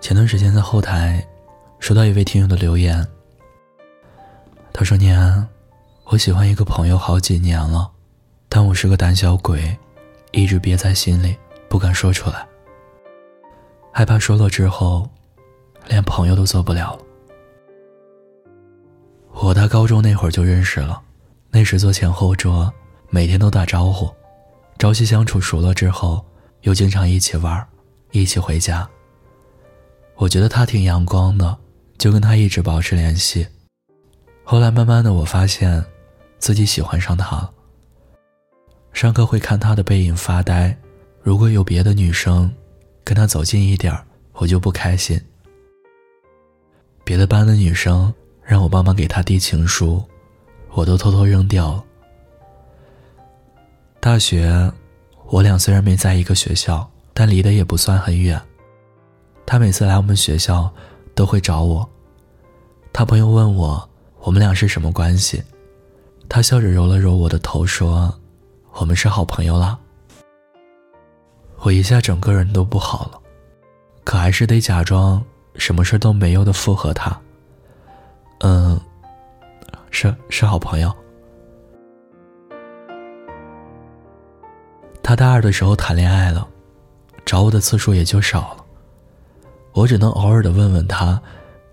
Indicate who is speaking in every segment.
Speaker 1: 前段时间在后台收到一位听友的留言，他说：“念安，我喜欢一个朋友好几年了，但我是个胆小鬼，一直憋在心里不敢说出来，害怕说了之后连朋友都做不了了。我和他高中那会儿就认识了，那时坐前后桌，每天都打招呼，朝夕相处熟了之后，又经常一起玩，一起回家。”我觉得他挺阳光的，就跟他一直保持联系。后来慢慢的，我发现自己喜欢上他了。上课会看他的背影发呆，如果有别的女生跟他走近一点我就不开心。别的班的女生让我帮忙给他递情书，我都偷偷扔掉。大学，我俩虽然没在一个学校，但离得也不算很远。他每次来我们学校，都会找我。他朋友问我，我们俩是什么关系？他笑着揉了揉我的头，说：“我们是好朋友啦。”我一下整个人都不好了，可还是得假装什么事都没有的附和他。嗯，是是好朋友。他大二的时候谈恋爱了，找我的次数也就少了。我只能偶尔的问问他，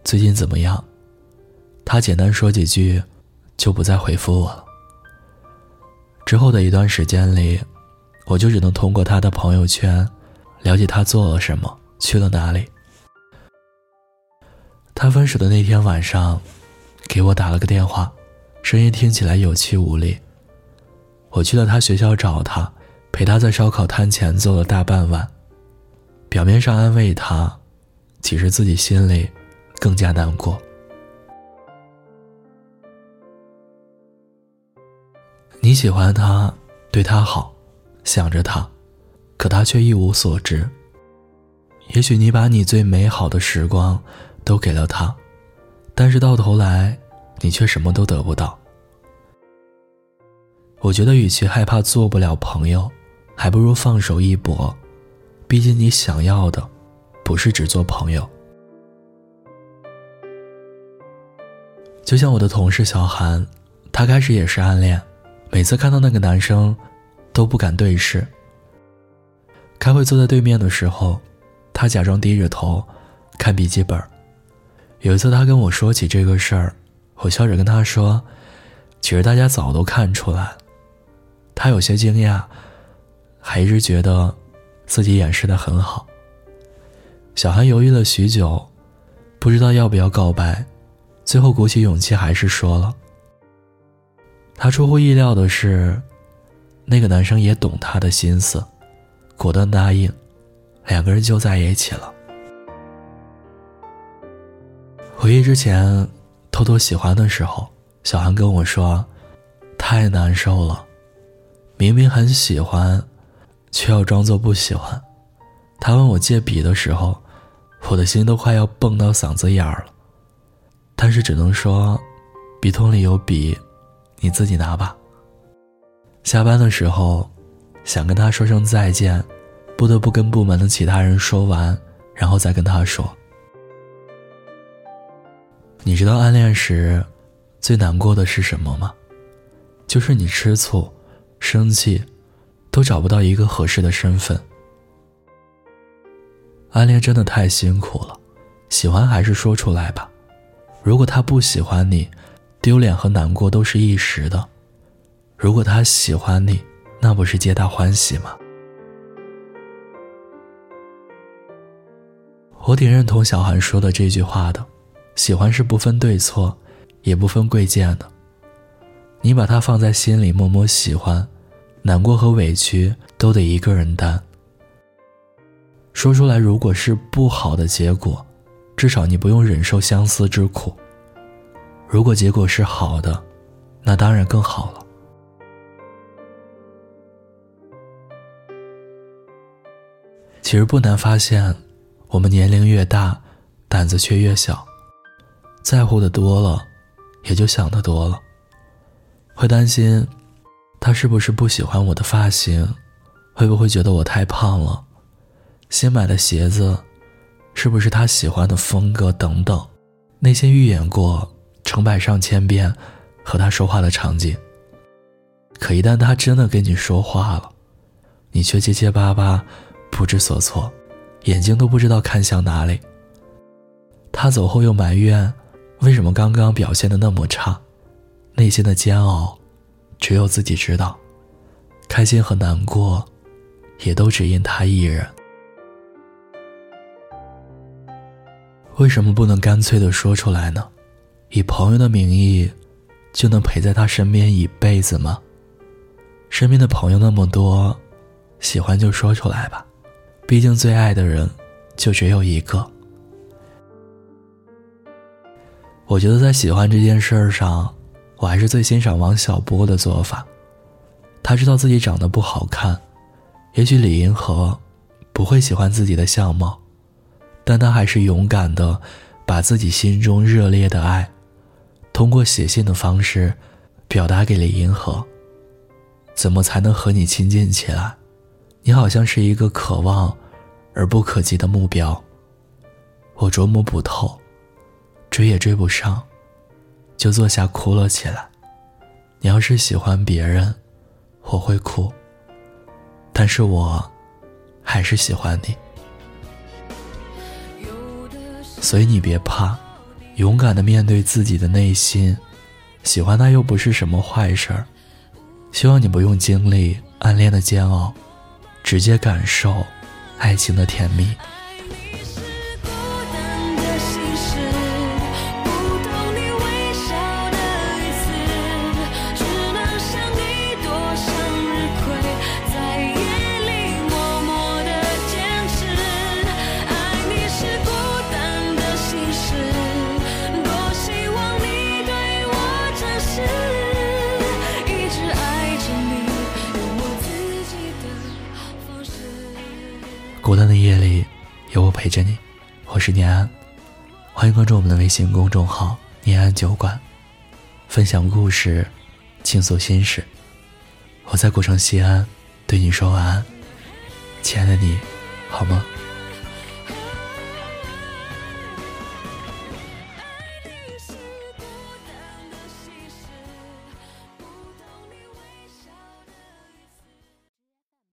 Speaker 1: 最近怎么样？他简单说几句，就不再回复我了。之后的一段时间里，我就只能通过他的朋友圈，了解他做了什么，去了哪里。他分手的那天晚上，给我打了个电话，声音听起来有气无力。我去了他学校找他，陪他在烧烤摊前坐了大半晚，表面上安慰他。其实自己心里更加难过。你喜欢他，对他好，想着他，可他却一无所知。也许你把你最美好的时光都给了他，但是到头来，你却什么都得不到。我觉得，与其害怕做不了朋友，还不如放手一搏。毕竟，你想要的。不是只做朋友，就像我的同事小韩，他开始也是暗恋，每次看到那个男生，都不敢对视。开会坐在对面的时候，他假装低着头看笔记本。有一次他跟我说起这个事儿，我笑着跟他说：“其实大家早都看出来。”他有些惊讶，还一直觉得自己掩饰的很好。小韩犹豫了许久，不知道要不要告白，最后鼓起勇气还是说了。他出乎意料的是，那个男生也懂他的心思，果断答应，两个人就在一起了。回忆之前偷偷喜欢的时候，小韩跟我说，太难受了，明明很喜欢，却要装作不喜欢。他问我借笔的时候。我的心都快要蹦到嗓子眼儿了，但是只能说，笔筒里有笔，你自己拿吧。下班的时候，想跟他说声再见，不得不跟部门的其他人说完，然后再跟他说。你知道暗恋时最难过的是什么吗？就是你吃醋、生气，都找不到一个合适的身份。暗恋真的太辛苦了，喜欢还是说出来吧。如果他不喜欢你，丢脸和难过都是一时的；如果他喜欢你，那不是皆大欢喜吗？我挺认同小韩说的这句话的：喜欢是不分对错，也不分贵贱的。你把他放在心里，默默喜欢，难过和委屈都得一个人担。说出来，如果是不好的结果，至少你不用忍受相思之苦；如果结果是好的，那当然更好了。其实不难发现，我们年龄越大，胆子却越小，在乎的多了，也就想的多了。会担心，他是不是不喜欢我的发型？会不会觉得我太胖了？新买的鞋子，是不是他喜欢的风格等等，内心预演过成百上千遍和他说话的场景。可一旦他真的跟你说话了，你却结结巴巴，不知所措，眼睛都不知道看向哪里。他走后又埋怨，为什么刚刚表现的那么差，内心的煎熬，只有自己知道，开心和难过，也都只因他一人。为什么不能干脆的说出来呢？以朋友的名义，就能陪在他身边一辈子吗？身边的朋友那么多，喜欢就说出来吧，毕竟最爱的人就只有一个。我觉得在喜欢这件事儿上，我还是最欣赏王小波的做法。他知道自己长得不好看，也许李银河不会喜欢自己的相貌。但他还是勇敢的，把自己心中热烈的爱，通过写信的方式，表达给了银河。怎么才能和你亲近起来？你好像是一个可望，而不可及的目标。我琢磨不透，追也追不上，就坐下哭了起来。你要是喜欢别人，我会哭。但是我，还是喜欢你。所以你别怕，勇敢的面对自己的内心，喜欢他又不是什么坏事儿。希望你不用经历暗恋的煎熬，直接感受爱情的甜蜜。孤单的夜里，有我陪着你。我是念安，欢迎关注我们的微信公众号“念安酒馆”，分享故事，倾诉心事。我在古城西安，对你说晚安，亲爱的你，好吗？